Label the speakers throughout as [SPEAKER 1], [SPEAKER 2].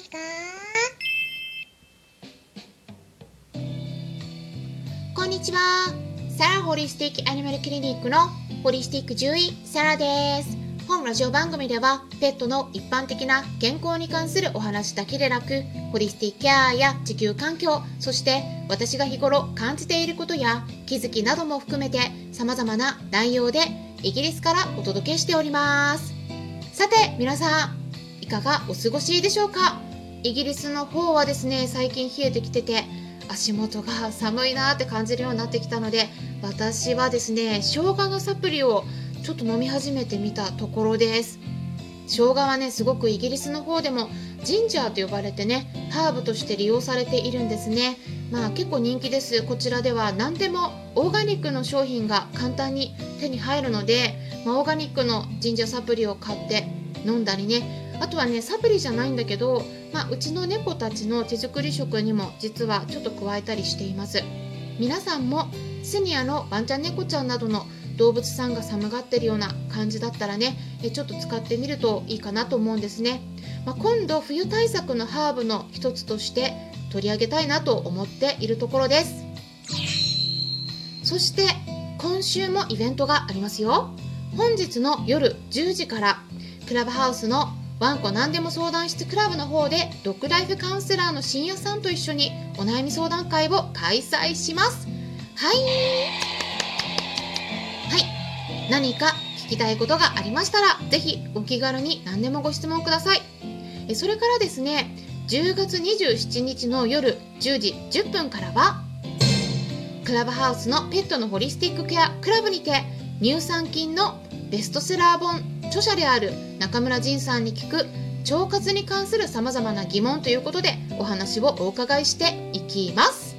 [SPEAKER 1] ですか？
[SPEAKER 2] こんにちは。サラホリスティックアニマルクリニックのホリスティック獣医サラです。本ラジオ番組ではペットの一般的な健康に関するお話だけでなく、ホリスティックケアや地球環境、そして私が日頃感じていることや気づきなども含めて様々な内容でイギリスからお届けしております。さて皆さん、いかがお過ごしでしょうか？イギリスの方はですね、最近冷えてきてて、足元が寒いなって感じるようになってきたので私はですね生姜のサプリをちょっと飲み始めてみたところです。生姜はねすごくイギリスの方でもジンジャーと呼ばれてねハーブとして利用されているんですね。まあ結構人気です。こちらでは何でもオーガニックの商品が簡単に手に入るので、まあ、オーガニックのジンジャーサプリを買って飲んだりね。あとはねサプリじゃないんだけど、まあ、うちの猫たちの手作り食にも実はちょっと加えたりしています。皆さんもセニアのワンちゃん猫ちゃんなどの動物さんが寒がってるような感じだったらねちょっと使ってみるといいかなと思うんですね、まあ、今度冬対策のハーブの一つとして取り上げたいなと思っているところです。そして今週もイベントがありますよ。本日の夜10時からクラブハウスのワンコ何でも相談室クラブの方でドッグライフカウンセラーの深夜さんと一緒にお悩み相談会を開催します。はい。はい。何か聞きたいことがありましたらぜひお気軽に何でもご質問ください。えそれからですね10月27日の夜10時10分からはクラブハウスのペットのホリスティックケアクラブにて乳酸菌のベストセラー本著者である中村仁さんに聞く腸活に関するさまざまな疑問ということでお話をお伺いしていきます。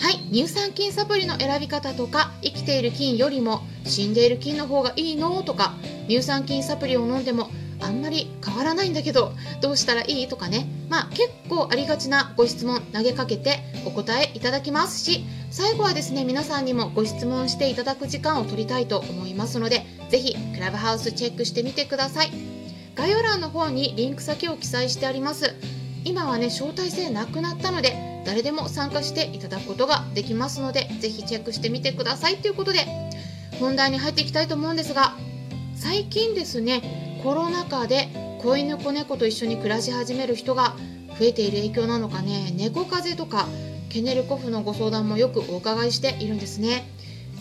[SPEAKER 2] はい。乳酸菌サプリの選び方とか生きている菌よりも死んでいる菌の方がいいの？とか乳酸菌サプリを飲んでもあんまり変わらないんだけどどうしたらいい？とかね。まあ結構ありがちなご質問投げかけてお答えいただきますし最後はですね皆さんにもご質問していただく時間を取りたいと思いますのでぜひクラブハウスチェックしてみてください。概要欄の方にリンク先を記載してあります。今はね招待制なくなったので誰でも参加していただくことができますのでぜひチェックしてみてください。ということで本題に入っていきたいと思うんですが最近ですねコロナ禍で子犬子猫と一緒に暮らし始める人が増えている影響なのかね猫風邪とかケネルコフのご相談もよくお伺いしているんですね。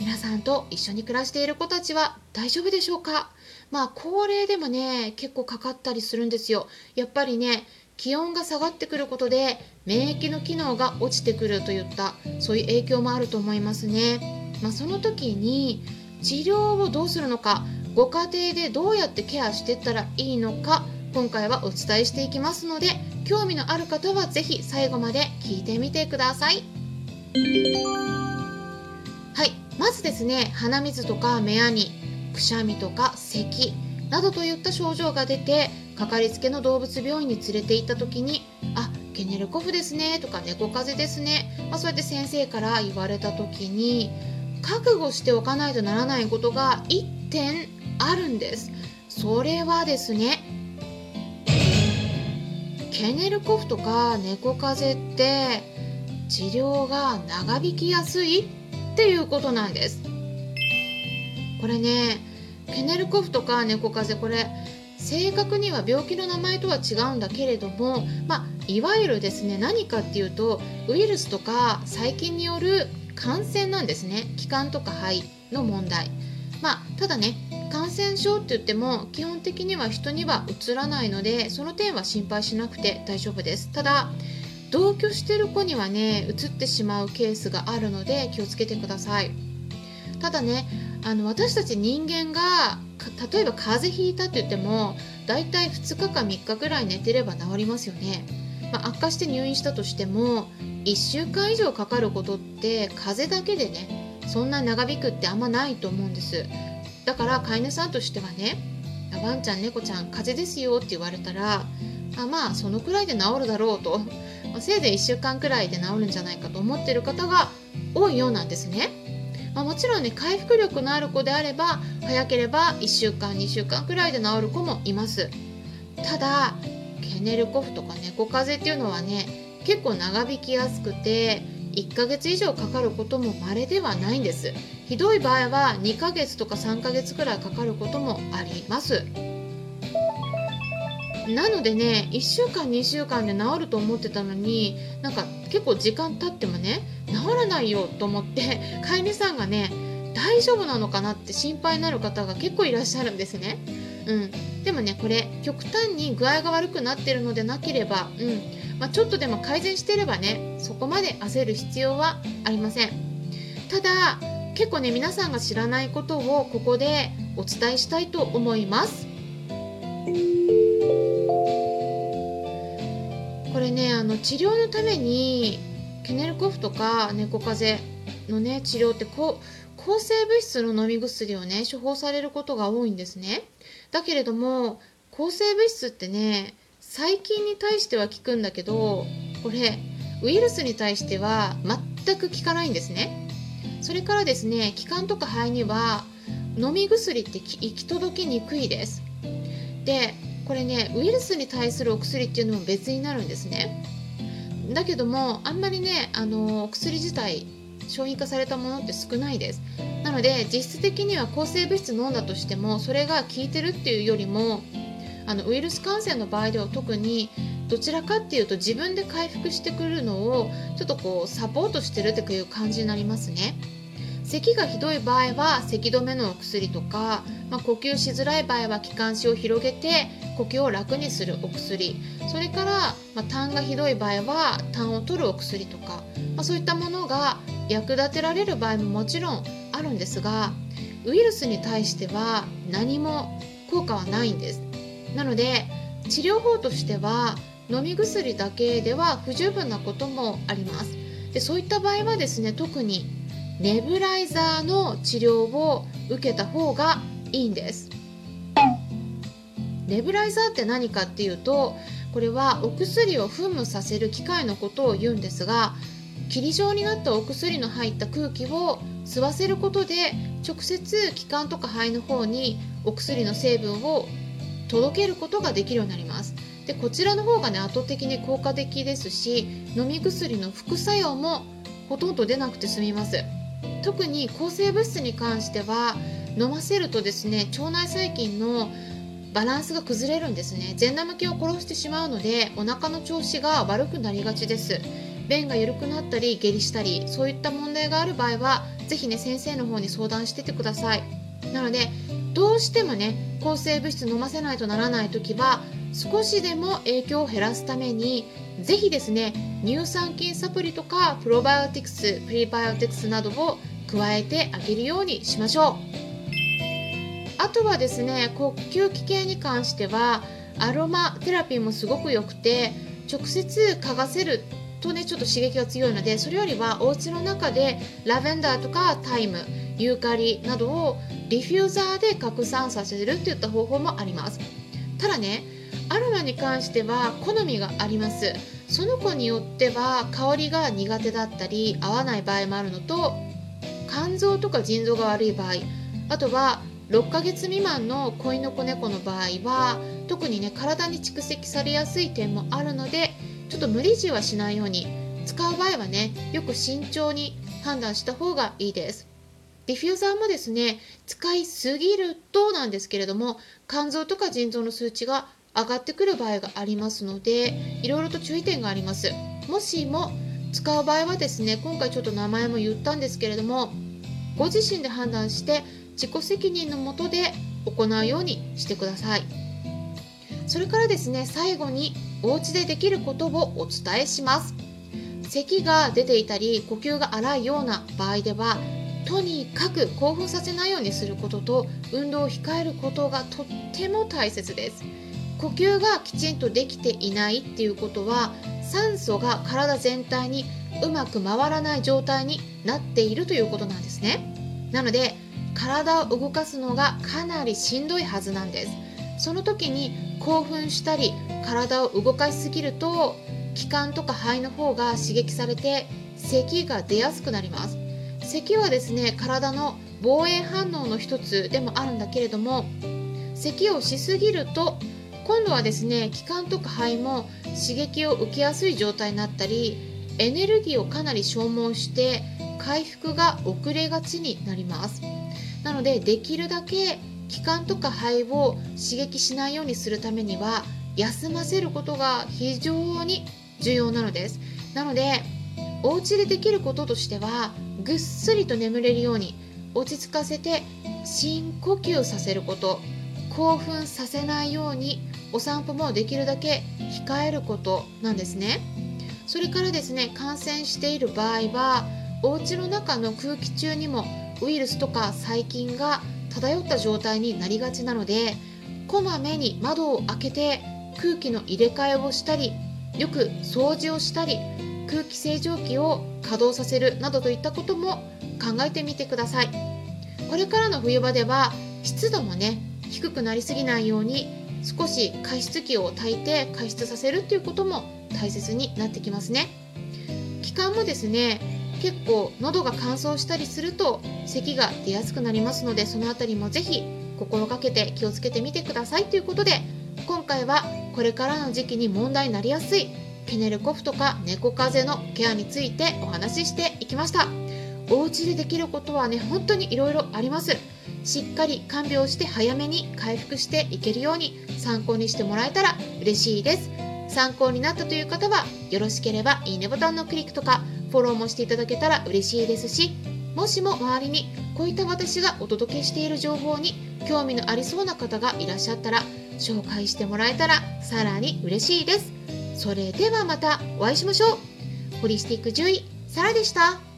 [SPEAKER 2] 皆さんと一緒に暮らしている子たちは大丈夫でしょうか？まあ高齢でもね結構かかったりするんですよ。やっぱりね気温が下がってくることで免疫の機能が落ちてくるといったそういう影響もあると思いますね、まあ、その時に治療をどうするのかご家庭でどうやってケアしていったらいいのか今回はお伝えしていきますので興味のある方は是非最後まで聞いてみてください。まずですね鼻水とか目やにくしゃみとか咳などといった症状が出てかかりつけの動物病院に連れて行った時に「あゲネルコフですね」とか「猫風邪ですね」まあ、そうやって先生から言われた時に覚悟しておかないとならないことが1点あるんです。それはですねケネルコフとか猫風邪って治療が長引きやすいっていうことなんです。これねケネルコフとか猫風邪これ正確には病気の名前とは違うんだけれども、まあ、いわゆるですね何かっていうとウイルスとか細菌による感染なんですね。気管とか肺の問題。まあただね感染症って言っても基本的には人にはうつらないのでその点は心配しなくて大丈夫です。ただ同居してる子にはねうつってしまうケースがあるので気をつけてください。ただねあの私たち人間が例えば風邪ひいたって言ってもだいたい2日か3日ぐらい寝てれば治りますよね、まあ、悪化して入院したとしても1週間以上かかることって風邪だけでねそんな長引くってあんまないと思うんです。だから飼い主さんとしてはねワンちゃん猫ちゃん風邪ですよって言われたらあまあそのくらいで治るだろうと、せいぜい1週間くらいで治るんじゃないかと思ってる方が多いようなんですね。まあ、もちろんね回復力のある子であれば早ければ1週間2週間くらいで治る子もいます。ただケネルコフとか猫風邪っていうのはね結構長引きやすくて1ヶ月以上かかることも稀ではないんです。ひどい場合は2ヶ月とか3ヶ月くらいかかることもあります。なのでね1週間2週間で治ると思ってたのになんか結構時間経ってもね治らないよと思って飼い主さんがね大丈夫なのかなって心配になる方が結構いらっしゃるんですね。うん、でもねこれ極端に具合が悪くなってるのでなければ、うん。まあ、ちょっとでも改善してればねそこまで焦る必要はありません。ただ結構ね皆さんが知らないことをここでお伝えしたいと思います。の治療のためにケネルコフとか猫風邪のね治療ってこう抗生物質の飲み薬をね処方されることが多いんですね。だけれども抗生物質ってね細菌に対しては効くんだけどこれウイルスに対しては全く効かないんですね。それからですね気管とか肺には飲み薬って行き届きにくいです。でこれねウイルスに対するお薬っていうのも別になるんですね。だけどもあんまりねあの薬自体商品化されたものって少ないです。なので実質的には抗生物質飲んだとしてもそれが効いてるっていうよりもあのウイルス感染の場合では特にどちらかっていうと自分で回復してくるのをちょっとこうサポートしてるっていう感じになりますね。咳がひどい場合は咳止めのお薬とか、まあ、呼吸しづらい場合は気管支を広げて呼吸を楽にするお薬。それから、まあ、痰がひどい場合は痰を取るお薬とか、まあ、そういったものが役立てられる場合ももちろんあるんですがウイルスに対しては何も効果はないんです。なので治療法としては飲み薬だけでは不十分なこともあります。でそういった場合はですね特にネブライザーの治療を受けた方がいいんです。ネブライザーって何かっていうとこれはお薬を噴霧させる機械のことを言うんですが霧状になったお薬の入った空気を吸わせることで直接気管とか肺の方にお薬の成分を届けることができるようになります。でこちらの方がね圧倒的に効果的ですし飲み薬の副作用もほとんど出なくて済みます。特に抗生物質に関しては飲ませるとですね腸内細菌のバランスが崩れるんですね。善玉菌を殺してしまうのでお腹の調子が悪くなりがちです。便が緩くなったり下痢したりそういった問題がある場合は是非ね先生の方に相談しててください。なのでどうしてもね抗生物質飲ませないとならない時は少しでも影響を減らすために是非ですね乳酸菌サプリとかプロバイオティクスプリバイオティクスなどを加えてあげるようにしましょう。あとはですね呼吸器系に関してはアロマテラピーもすごく良くて直接嗅がせるとねちょっと刺激が強いのでそれよりはお家の中でラベンダーとかタイムユーカリなどをディフューザーで拡散させるっていった方法もあります。ただねアロマに関しては好みがあります。その子によっては香りが苦手だったり合わない場合もあるのと肝臓とか腎臓が悪い場合あとは6ヶ月未満の子犬子猫の場合は特にね体に蓄積されやすい点もあるのでちょっと無理強いはしないように使う場合はねよく慎重に判断した方がいいです。ディフューザーもですね使いすぎるとなんですけれども肝臓とか腎臓の数値が上がってくる場合がありますのでいろいろと注意点があります。もしも使う場合はですね今回ちょっと名前も言ったんですけれどもご自身で判断して自己責任のもとで行うようにしてください。それからですね最後にお家でできることをお伝えします。咳が出ていたり呼吸が荒いような場合ではとにかく興奮させないようにすることと運動を控えることがとっても大切です。呼吸がきちんとできていないっていうことは酸素が体全体にうまく回らない状態になっているということなんですね。なので体を動かすのがかなりしんどいはずなんです。その時に興奮したり体を動かしすぎると気管とか肺の方が刺激されて咳が出やすくなります。咳はですね体の防衛反応の一つでもあるんだけれども咳をしすぎると今度はですね気管とか肺も刺激を受けやすい状態になったりエネルギーをかなり消耗して回復が遅れがちになります。なのでできるだけ気管とか肺を刺激しないようにするためには休ませることが非常に重要なのです。なのでお家でできることとしてはぐっすりと眠れるように落ち着かせて深呼吸させること興奮させないようにお散歩もできるだけ控えることなんですね。それからですね感染している場合はお家の中の空気中にもウイルスとか細菌が漂った状態になりがちなのでこまめに窓を開けて空気の入れ替えをしたりよく掃除をしたり空気清浄機を稼働させるなどといったことも考えてみてください。これからの冬場では湿度もね低くなりすぎないように少し加湿器を炊いて加湿させるっていうことも大切になってきますね。気管もですね結構喉が乾燥したりすると咳が出やすくなりますのでその辺りもぜひ心がけて気をつけてみてください。ということで今回はこれからの時期に問題になりやすいケネルコフとか猫風邪のケアについてお話ししていきました。お家でできることはね本当にいろいろあります。しっかり看病して早めに回復していけるように参考にしてもらえたら嬉しいです。参考になったという方はよろしければいいねボタンのクリックとかフォローもしていただけたら嬉しいですしもしも周りにこういった私がお届けしている情報に興味のありそうな方がいらっしゃったら紹介してもらえたらさらに嬉しいです。それではまたお会いしましょう。ホリスティック獣医サラでした。